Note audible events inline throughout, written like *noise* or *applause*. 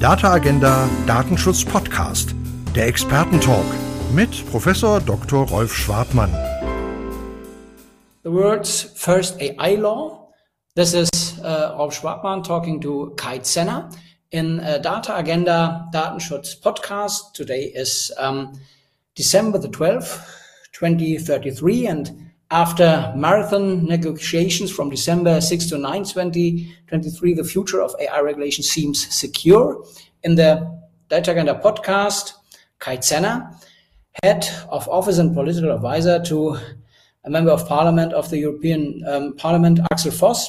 Data Agenda Datenschutz Podcast, der Expertentalk mit Professor Dr. Rolf Schwartmann. The world's first AI law. This is uh, Rolf Schwartmann talking to Kai Zenner in uh, Data Agenda Datenschutz Podcast. Today is um, December the 12th, 2033, and after marathon negotiations from December 6 to 9, 2023, the future of AI regulation seems secure. In the Data Agenda podcast, Kai Zenner, head of office and political advisor to a member of parliament of the European um, Parliament, Axel Voss,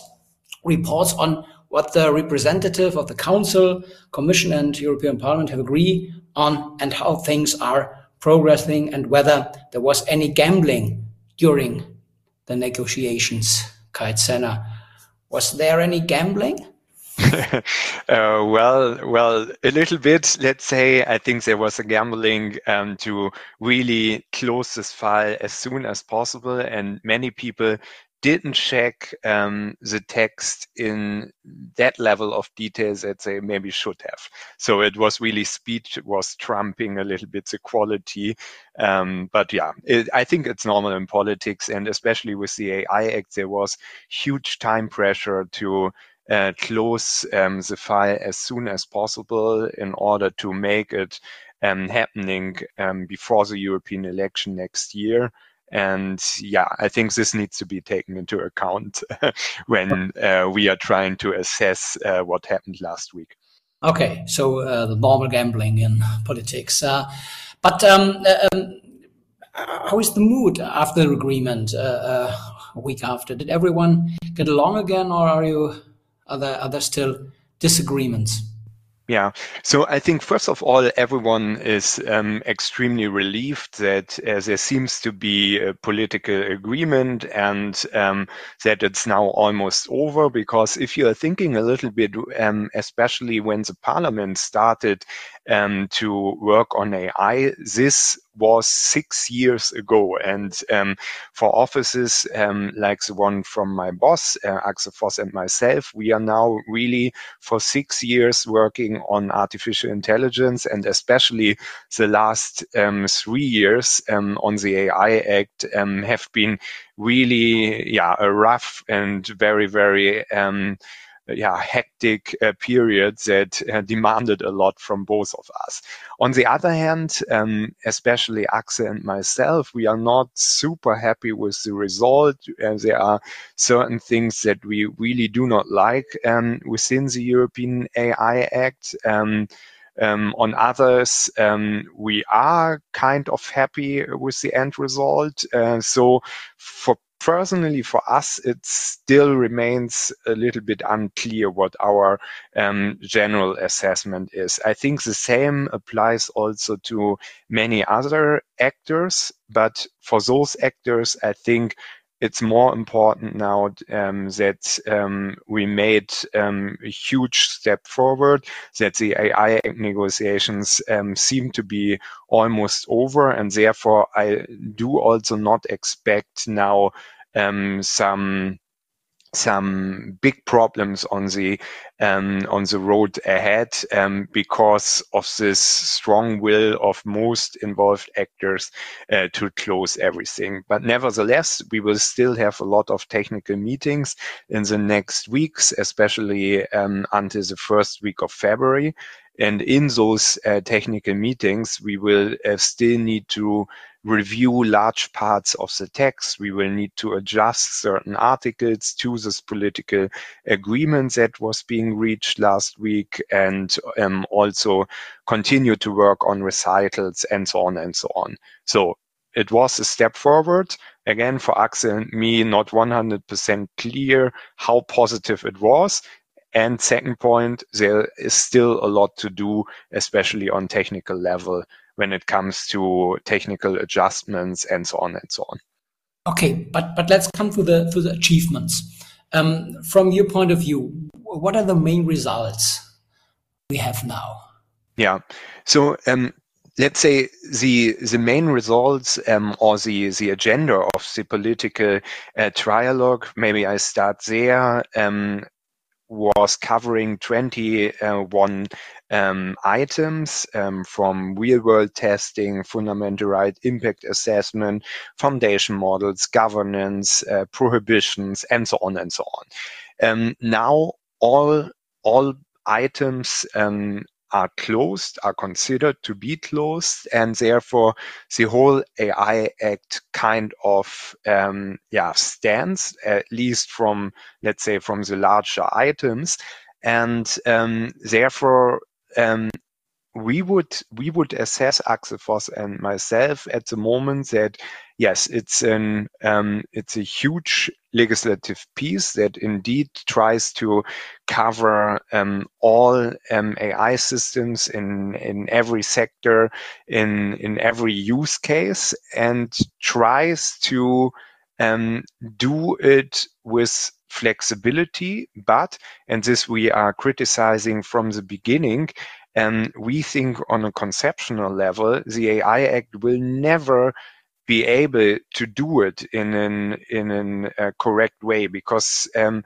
reports on what the representative of the Council, Commission, and European Parliament have agreed on and how things are progressing and whether there was any gambling during the negotiations, Kai Zenner. Was there any gambling? *laughs* uh, well, well, a little bit. Let's say I think there was a gambling um, to really close this file as soon as possible, and many people didn't check um, the text in that level of details that they maybe should have. So it was really speech was trumping a little bit the quality. Um, but yeah, it, I think it's normal in politics, and especially with the AI Act, there was huge time pressure to uh, close um, the file as soon as possible in order to make it um, happening um, before the European election next year. And yeah, I think this needs to be taken into account *laughs* when uh, we are trying to assess uh, what happened last week. Okay, so uh, the normal gambling in *laughs* politics. Uh, but um, uh, um, how is the mood after the agreement uh, a week after? Did everyone get along again, or are you are there, are there still disagreements? Yeah. So I think first of all, everyone is um, extremely relieved that uh, there seems to be a political agreement and um, that it's now almost over. Because if you are thinking a little bit, um, especially when the parliament started um, to work on AI, this was six years ago. And um, for offices um, like the one from my boss, uh, Axel Voss and myself, we are now really for six years working on artificial intelligence and especially the last um, three years um, on the AI Act um, have been really, yeah, a rough and very, very um, yeah, hectic uh, period that uh, demanded a lot from both of us. On the other hand, um, especially Axel and myself, we are not super happy with the result. Uh, there are certain things that we really do not like um, within the European AI Act. Um, um, on others, um, we are kind of happy with the end result. Uh, so for personally for us it still remains a little bit unclear what our um, general assessment is. I think the same applies also to many other actors but for those actors i think it's more important now um, that um, we made um, a huge step forward, that the AI negotiations um, seem to be almost over, and therefore I do also not expect now um, some some big problems on the um, on the road ahead um, because of this strong will of most involved actors uh, to close everything. But nevertheless, we will still have a lot of technical meetings in the next weeks, especially um, until the first week of February. And in those uh, technical meetings, we will uh, still need to review large parts of the text. We will need to adjust certain articles to this political agreement that was being reached last week and um, also continue to work on recitals and so on and so on. So it was a step forward. Again, for Axel and me, not 100% clear how positive it was. And second point, there is still a lot to do, especially on technical level when it comes to technical adjustments and so on and so on. Okay, but but let's come to the to the achievements. Um, from your point of view, what are the main results we have now? Yeah, so um, let's say the the main results um, or the the agenda of the political uh, trialogue. Maybe I start there. Um, was covering 21 um, items um, from real world testing, fundamental right impact assessment, foundation models, governance, uh, prohibitions, and so on and so on. Um, now all all items um, are closed, are considered to be closed, and therefore the whole AI Act kind of um, yeah stands at least from let's say from the larger items, and um, therefore um, we would we would assess Axel Voss and myself at the moment that yes, it's an um, it's a huge legislative piece that indeed tries to cover um, all um, AI systems in in every sector, in in every use case, and tries to um, do it with flexibility, but, and this we are criticizing from the beginning, and we think on a conceptual level, the AI Act will never be able to do it in an in an uh, correct way because um,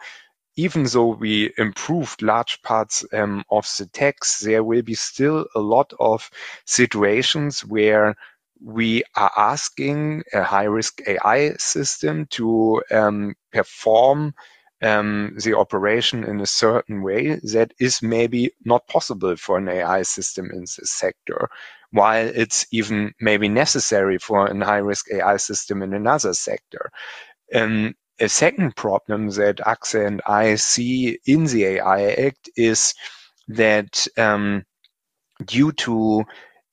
even though we improved large parts um, of the text, there will be still a lot of situations where we are asking a high risk AI system to um, perform um, the operation in a certain way that is maybe not possible for an AI system in this sector, while it's even maybe necessary for a high risk AI system in another sector. Um, a second problem that Axel and I see in the AI Act is that um, due to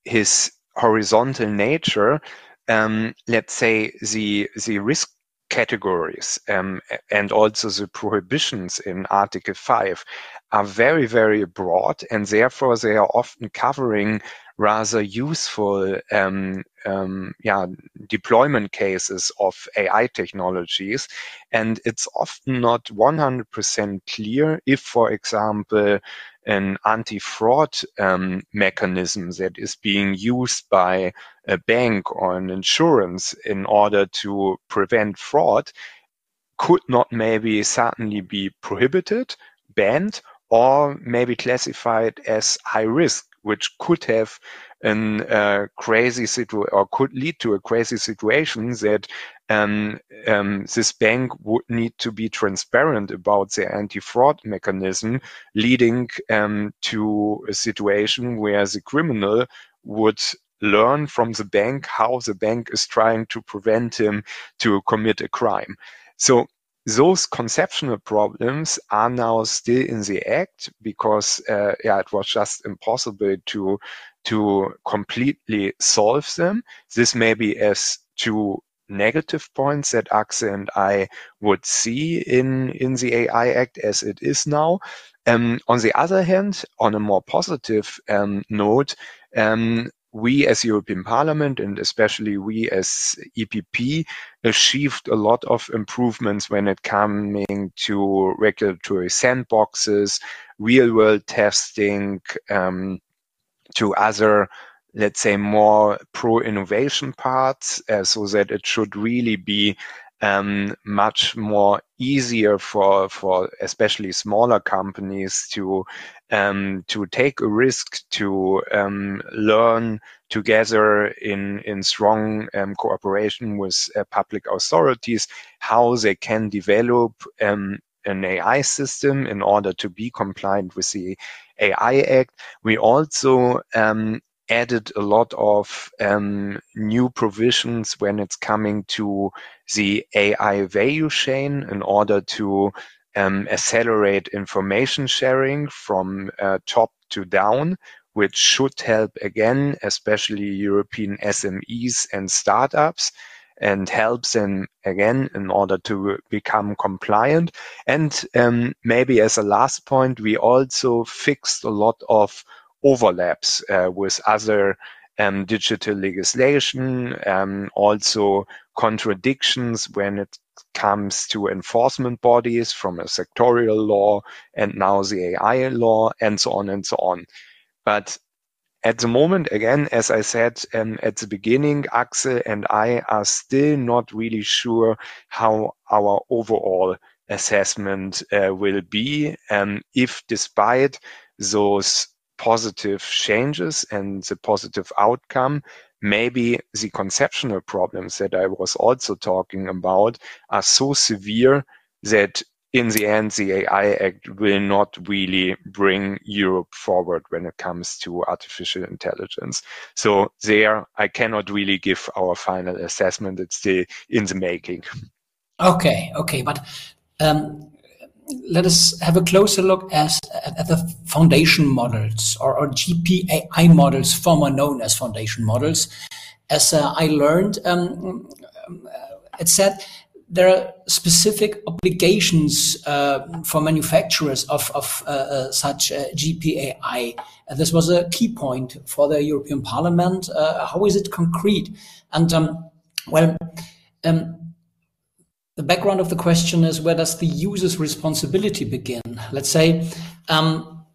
his horizontal nature, um, let's say the the risk categories um, and also the prohibitions in Article 5 are very, very broad and therefore they are often covering rather useful um, um, yeah, deployment cases of AI technologies. And it's often not 100% clear if, for example, an anti-fraud um, mechanism that is being used by a bank or an insurance in order to prevent fraud could not maybe certainly be prohibited, banned, or maybe classified as high risk, which could have a uh, crazy situation or could lead to a crazy situation that um, um, this bank would need to be transparent about their anti-fraud mechanism, leading um, to a situation where the criminal would learn from the bank how the bank is trying to prevent him to commit a crime. So those conceptual problems are now still in the act because uh, yeah, it was just impossible to to completely solve them. This may be as two negative points that Axel and I would see in, in the AI Act as it is now. Um, on the other hand, on a more positive um, note, um, we as European Parliament and especially we as EPP achieved a lot of improvements when it coming to regulatory sandboxes, real world testing, um, to other let's say more pro innovation parts uh, so that it should really be um, much more easier for for especially smaller companies to um, to take a risk to um, learn together in in strong um, cooperation with uh, public authorities how they can develop um, an AI system in order to be compliant with the AI Act. We also um, added a lot of um, new provisions when it's coming to the AI value chain in order to um, accelerate information sharing from uh, top to down, which should help again, especially European SMEs and startups and helps them again in order to become compliant. And um, maybe as a last point, we also fixed a lot of overlaps uh, with other um, digital legislation, um, also contradictions when it comes to enforcement bodies from a sectorial law and now the AI law and so on and so on. But at the moment, again, as I said um, at the beginning, Axel and I are still not really sure how our overall assessment uh, will be um, if despite those positive changes and the positive outcome, maybe the conceptual problems that I was also talking about are so severe that in the end, the AI Act will not really bring Europe forward when it comes to artificial intelligence. So there, I cannot really give our final assessment. It's still in the making. Okay, okay, but um, let us have a closer look as, at, at the foundation models or, or, GPAI models, former known as foundation models. As uh, I learned, um, um it said there are specific obligations uh, for manufacturers of, of uh, uh such uh, GPAI. this was a key point for the European Parliament. Uh, how is it concrete? And um, well, um, the background of the question is where does the user's responsibility begin? Let's say um,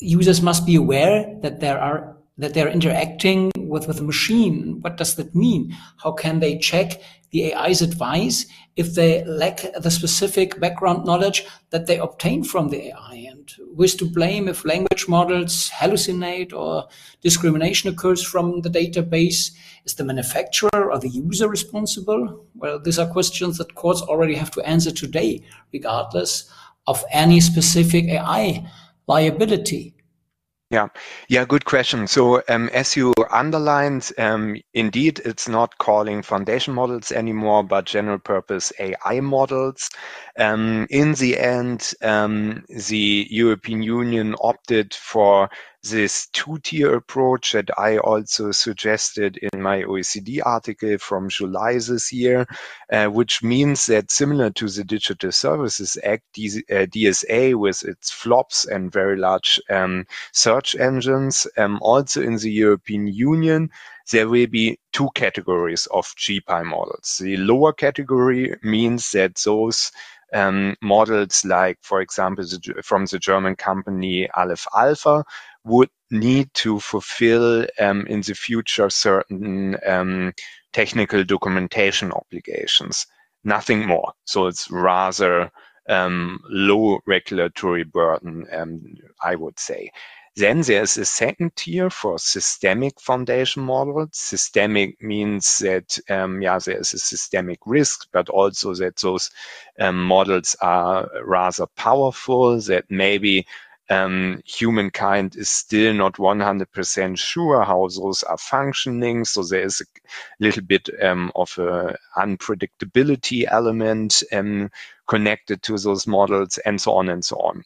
users must be aware that there are that they're interacting with, with a machine. What does that mean? How can they check the AI's advice if they lack the specific background knowledge that they obtain from the AI? And who is to blame if language models hallucinate or discrimination occurs from the database? Is the manufacturer or the user responsible? Well, these are questions that courts already have to answer today, regardless of any specific AI liability. Yeah, yeah, good question. So um, as you underlined, um, indeed, it's not calling foundation models anymore, but general purpose AI models. Um, in the end, um, the European Union opted for this two-tier approach that I also suggested in my OECD article from July this year, uh, which means that similar to the Digital Services Act, DSA uh, with its VLOPs and very large um, search engines, um, also in the European Union, there will be two categories of GPAI models. The lower category means that those um, models like, for example, the, from the German company Aleph Alpha would need to fulfill um, in the future certain um, technical documentation obligations, nothing more. So it's rather um, low regulatory burden, I would say. Then there's a second tier for systemic foundation models. Systemic means that, um, yeah, there's a systemic risk, but also that those um, models are rather powerful, that maybe um, humankind is still not 100% sure how those are functioning. So there is a little bit um, of an unpredictability element um, connected to those models and so on and so on.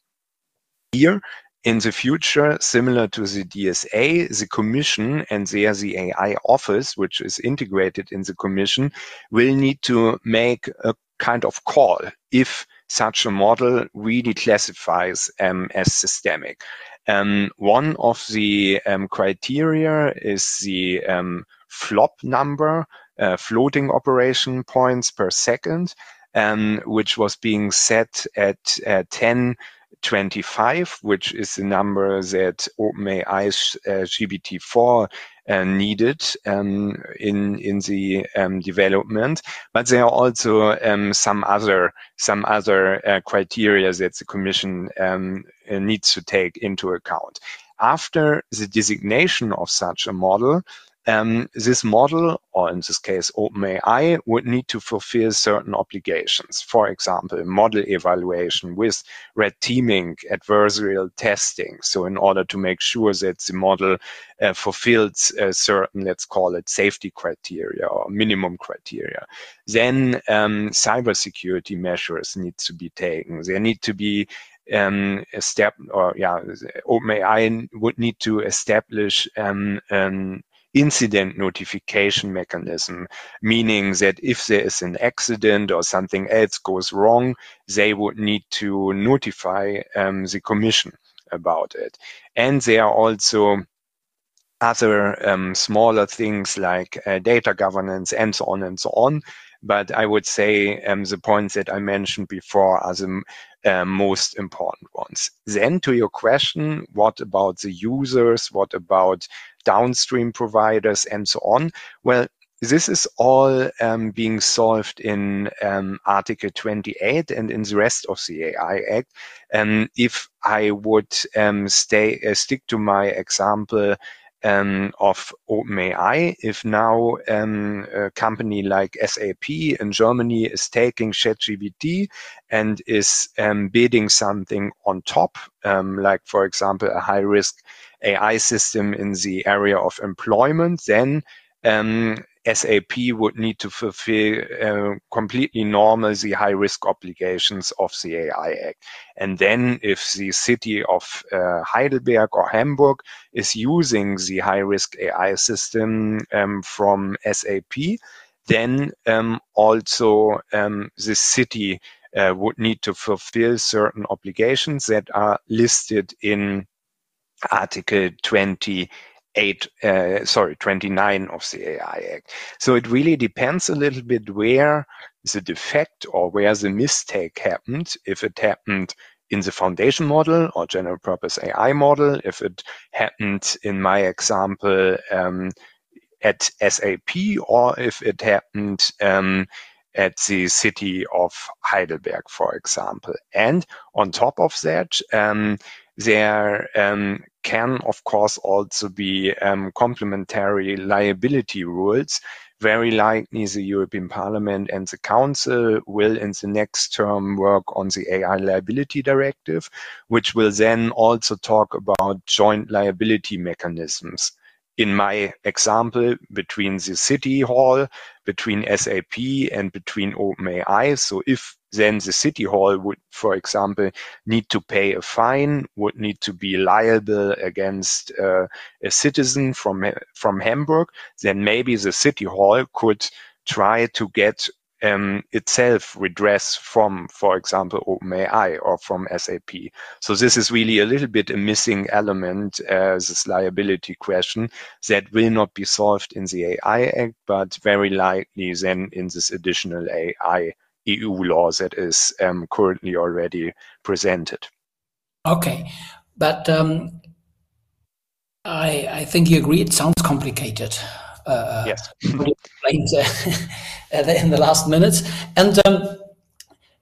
Here, in the future, similar to the DSA, the Commission and there the AI office, which is integrated in the Commission, will need to make a kind of call if such a model really classifies um, as systemic. Um, one of the um, criteria is the um, flop number, uh, floating operation points per second, um, which was being set at uh, 10 25, which is the number that OpenAI's uh, GPT-4 uh, needed um, in in the um, development. But there are also um, some other some other uh, criteria that the Commission um, needs to take into account. After the designation of such a model, um, this model, or in this case OpenAI, would need to fulfill certain obligations. For example, model evaluation with red teaming, adversarial testing. So in order to make sure that the model uh, fulfills a certain, let's call it safety criteria or minimum criteria. Then um, cybersecurity measures need to be taken. There need to be um, a step or yeah, OpenAI would need to establish um, an incident notification mechanism, meaning that if there is an accident or something else goes wrong, they would need to notify um, the commission about it. And there are also other um, smaller things like uh, data governance and so on and so on. But I would say um, the points that I mentioned before are the uh, most important ones. Then to your question, what about the users? What about downstream providers and so on? Well, this is all um, being solved in um, Article 28 and in the rest of the AI Act. And if I would um, stay uh, stick to my example um, of OpenAI, if now um, a company like SAP in Germany is taking ChatGPT and is um, bidding something on top, um, like for example a high risk AI system in the area of employment, then um, SAP would need to fulfill uh, completely normal the high risk obligations of the AI Act. And then if the city of uh, Heidelberg or Hamburg is using the high risk AI system um, from SAP, then um, also um, the city uh, would need to fulfill certain obligations that are listed in Article 20 eight, uh, sorry, 29 of the AI Act. So it really depends a little bit where the defect or where the mistake happened. If it happened in the foundation model or general purpose AI model, if it happened in my example um, at SAP, or if it happened um, at the city of Heidelberg, for example. And on top of that, um, there um, can, of course, also be um, complementary liability rules. Very likely the European Parliament and the Council will in the next term work on the AI liability directive, which will then also talk about joint liability mechanisms in my example, between the city hall, between SAP and between OpenAI. So if then the city hall would, for example, need to pay a fine, would need to be liable against uh, a citizen from, from Hamburg, then maybe the city hall could try to get um, itself redress from, for example, OpenAI or from SAP. So this is really a little bit a missing element as this liability question that will not be solved in the AI Act, but very likely then in this additional AI EU law that is um, currently already presented. Okay, but um, I, I think you agree it sounds complicated. Uh, yes. *laughs* explained *laughs* uh, in the last minutes. And um,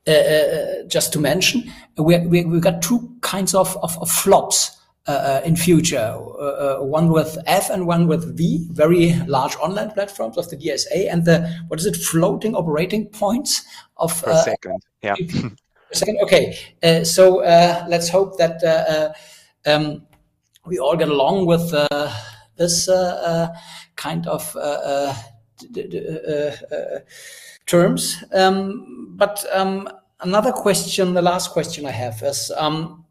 uh, uh, just to mention, we, we, we got two kinds of, of, of flops. Uh, in future, uh, one with F and one with V, very large online platforms of the DSA, and the what is it, floating operating points of per second. Yeah. *laughs* per second. Okay, so let's hope that um, we all get along with this kind of terms. Um, but um, another question, the last question I have is, um,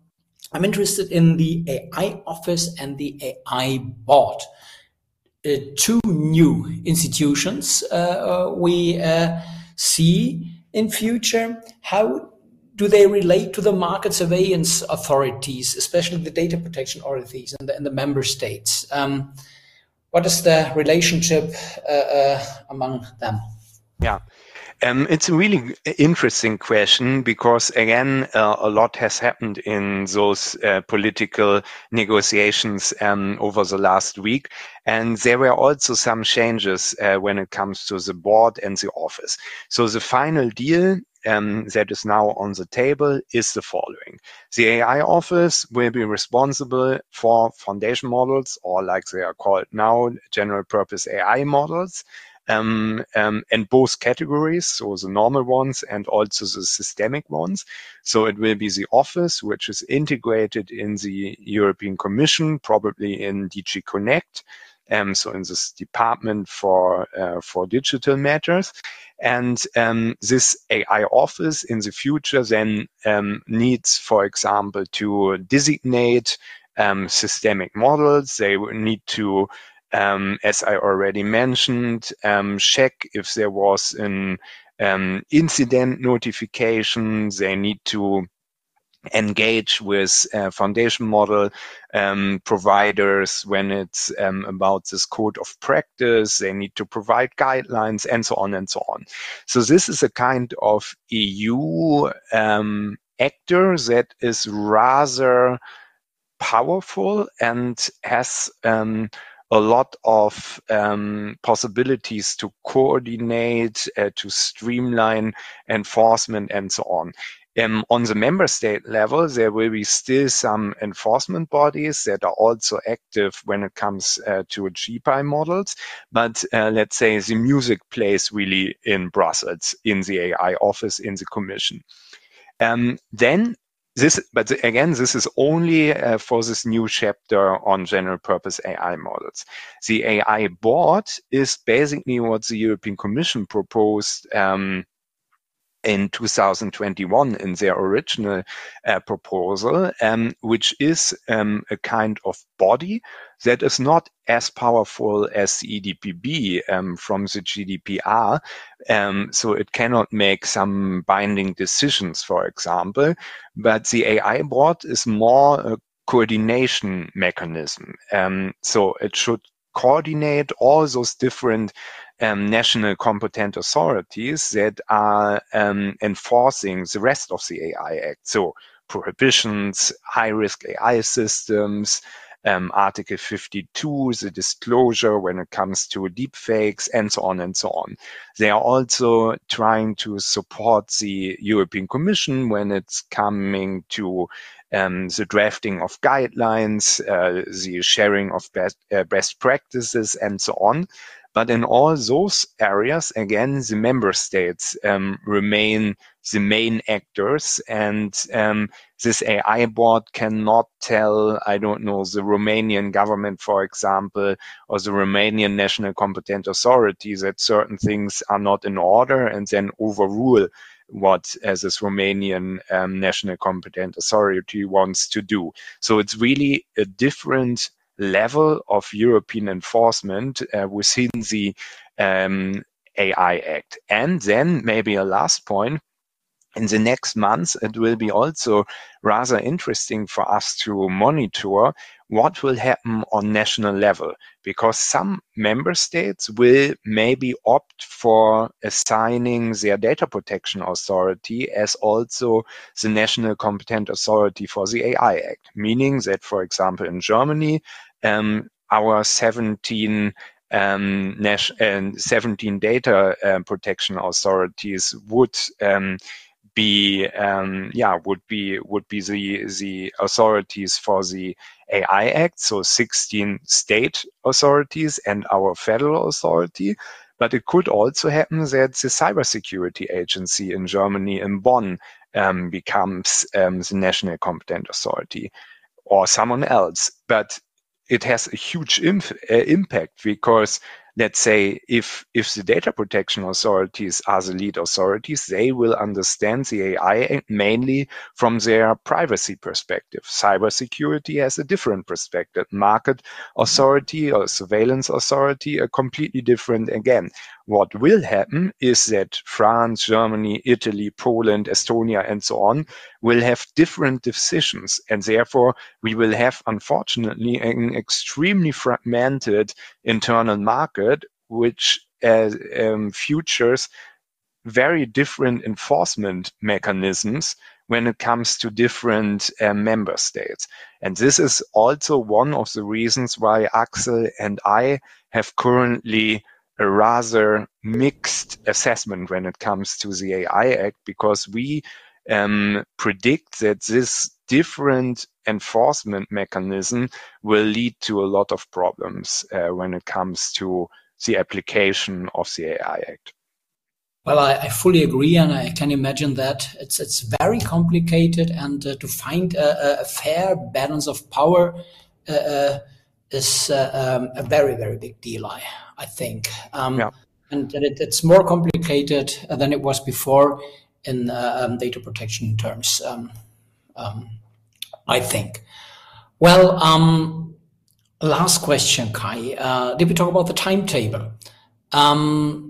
I'm interested in the AI office and the AI board. Uh, two new institutions uh, we uh, see in future. How do they relate to the market surveillance authorities, especially the data protection authorities and the, and the member states? Um, what is the relationship uh, uh, among them? Yeah. Um, it's a really interesting question because, again, uh, a lot has happened in those uh, political negotiations um, over the last week. And there were also some changes uh, when it comes to the board and the office. So the final deal um, that is now on the table is the following. The AI office will be responsible for foundation models, or like they are called now, general purpose AI models, um, um, and both categories, so the normal ones and also the systemic ones. So it will be the office, which is integrated in the European Commission, probably in DG Connect, um, so in this department for uh, for digital matters. And um, this AI office in the future then um, needs, for example, to designate um, systemic models. They need to um, as I already mentioned, um, check if there was an um, incident notification. They need to engage with uh, foundation model um, providers when it's um, about this code of practice. They need to provide guidelines and so on and so on. So this is a kind of EU um, actor that is rather powerful and has um, a lot of um, possibilities to coordinate, uh, to streamline enforcement, and so on. Um, on the member state level, there will be still some enforcement bodies that are also active when it comes uh, to GPAI models. But uh, let's say the music plays really in Brussels, in the AI office, in the Commission. Um, then this, but again, this is only uh, for this new chapter on general purpose AI models. The AI board is basically what the European Commission proposed um, in 2021 in their original uh, proposal, um, which is um, a kind of body that is not as powerful as the EDPB um, from the GDPR. Um, so it cannot make some binding decisions, for example. But the AI board is more a coordination mechanism. Um, so it should coordinate all those different um, national competent authorities that are um, enforcing the rest of the AI Act. So prohibitions, high risk AI systems, um, Article 52, the disclosure when it comes to deepfakes, and so on and so on. They are also trying to support the European Commission when it's coming to um, the drafting of guidelines, uh, the sharing of best, uh, best practices, and so on. But in all those areas, again, the member states um, remain the main actors, and um, this AI board cannot tell, I don't know, the Romanian government, for example, or the Romanian national competent authority that certain things are not in order, and then overrule what as this Romanian um, national competent authority wants to do. So it's really a different level of European enforcement uh, within the um, AI Act. And then maybe a last point, in the next months, it will be also rather interesting for us to monitor what will happen on national level because some member states will maybe opt for assigning their data protection authority as also the national competent authority for the AI Act, meaning that, for example, in Germany, um, our 17 um, uh, 17 data uh, protection authorities would um, be um, yeah would be would be the the authorities for the AI Act, so 16 state authorities and our federal authority. But it could also happen that the cybersecurity agency in Germany in Bonn um, becomes um, the national competent authority or someone else. But it has a huge uh, impact because let's say if if the data protection authorities are the lead authorities, they will understand the AI mainly from their privacy perspective. Cybersecurity has a different perspective. Market authority or surveillance authority, a completely different again. What will happen is that France, Germany, Italy, Poland, Estonia, and so on will have different decisions. And therefore, we will have, unfortunately, an extremely fragmented internal market, which uh, um, futures very different enforcement mechanisms when it comes to different uh, member states. And this is also one of the reasons why Axel and I have currently a rather mixed assessment when it comes to the AI Act because we um, predict that this different enforcement mechanism will lead to a lot of problems uh, when it comes to the application of the AI Act. Well, I, I, fully agree, and I can imagine that it's it's very complicated, and uh, to find a, a, fair balance of power uh, uh is uh, um, a very very big deal. I I think. Um, yeah. And it, it's more complicated than it was before in uh, um, data protection terms, um, um, I think. Well, um, last question, Kai. Uh, did we talk about the timetable? Um,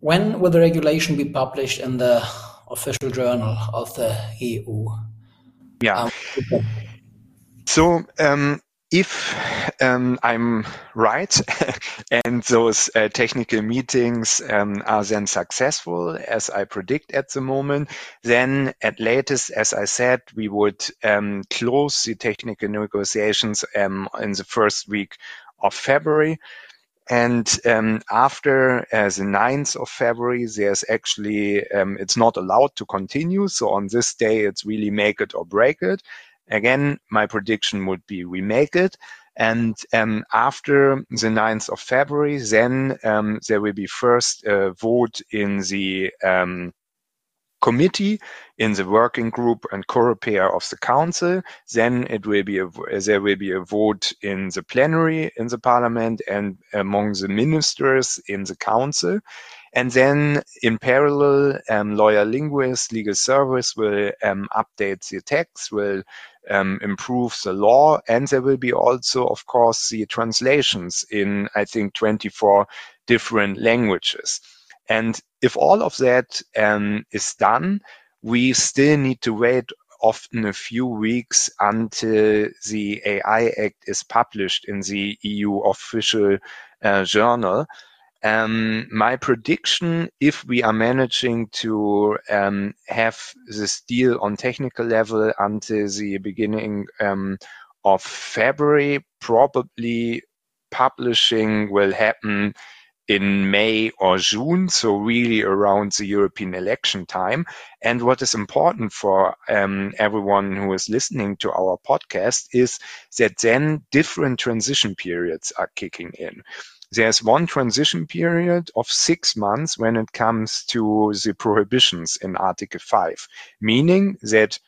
when will the regulation be published in the official journal of the EU? Yeah. Okay. So um, if um, I'm right *laughs* and those uh, technical meetings um, are then successful as I predict at the moment, then at latest, as I said, we would um, close the technical negotiations um, in the first week of February. And um, after uh, the 9th of February, there's actually, um, it's not allowed to continue. So on this day, it's really make it or break it. Again, my prediction would be we make it. And um, after the 9th of February, then um, there will be first a vote in the um, committee in the working group and Coreper of the council. Then it will be a, there will be a vote in the plenary in the parliament and among the ministers in the council. And then in parallel, um, lawyer linguist, legal service will um, update the text, will um, improve the law, and there will be also, of course, the translations in, I think, 24 different languages. And if all of that um, is done, we still need to wait often a few weeks until the AI Act is published in the EU official uh, journal. Um, my prediction, if we are managing to um, have this deal on technical level until the beginning um, of February, probably publishing will happen in May or June, so really around the European election time. And what is important for um, everyone who is listening to our podcast is that then different transition periods are kicking in. There's one transition period of six months when it comes to the prohibitions in Article 5, meaning that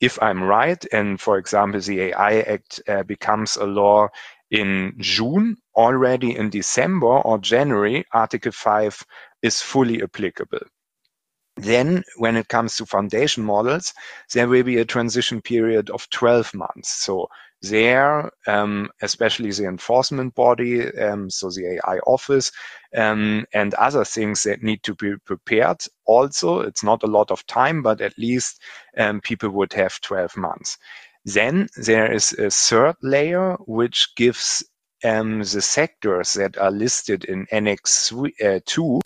if I'm right, and for example, the AI Act uh, becomes a law in June, already in December or January, Article 5 is fully applicable. Then, when it comes to foundation models, there will be a transition period of 12 months. So there, um, especially the enforcement body, um, so the AI office, um, and other things that need to be prepared. Also, it's not a lot of time, but at least um, people would have 12 months. Then there is a third layer which gives um, the sectors that are listed in Annex uh, 2.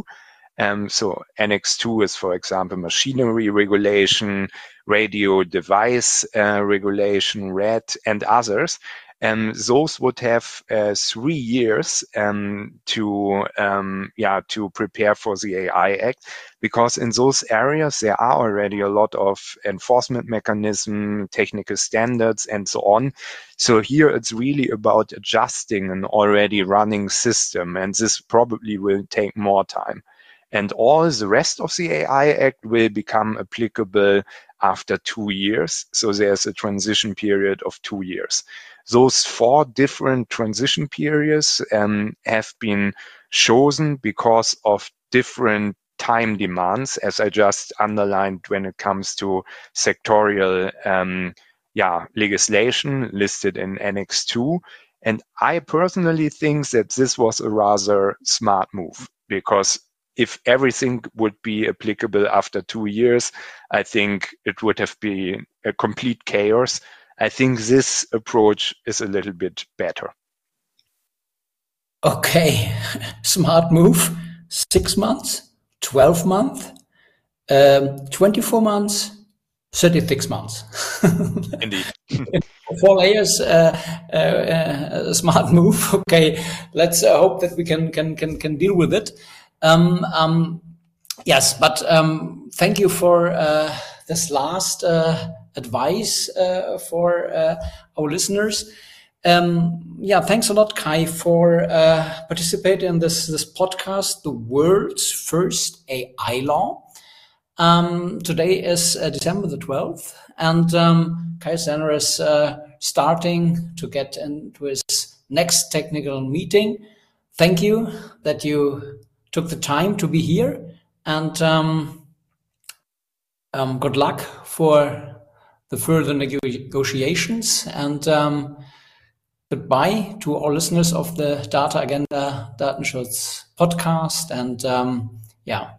Um, so Annex 2 is, for example, machinery regulation, radio device uh, regulation, RED, and others. And those would have uh, three years um, to um, yeah to prepare for the AI Act because in those areas there are already a lot of enforcement mechanism, technical standards, and so on. So here it's really about adjusting an already running system, and this probably will take more time. And all the rest of the AI Act will become applicable after two years. So there's a transition period of two years. Those four different transition periods um, have been chosen because of different time demands, as I just underlined when it comes to sectorial um, yeah, legislation listed in Annex 2. And I personally think that this was a rather smart move because if everything would be applicable after two years, I think it would have been a complete chaos. I think this approach is a little bit better. Okay, *laughs* smart move. Six months, 12 months, um, 24 months, 36 months. *laughs* Indeed. Four layers, uh, uh, uh, smart move. *laughs* Okay, let's uh, hope that we can, can, can, can deal with it. Um, um, yes, but um, thank you for uh, this last uh, advice uh, for uh, our listeners. Um, yeah, thanks a lot, Kai, for uh, participating in this this podcast, the world's first AI law. Um, today is uh, December the twelfth, and um, Kai Zenner is starting to get into his next technical meeting. Thank you that you took the time to be here and um, um, good luck for the further negotiations and um, goodbye to all listeners of the Data Agenda Datenschutz podcast and um, yeah,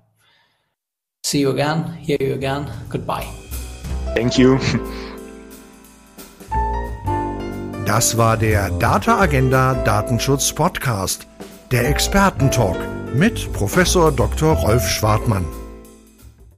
see you again, hear you again, goodbye. Thank you. *laughs* Das war der Data Agenda Datenschutz Podcast, der Expertentalk mit Professor Dr. Rolf Schwartmann.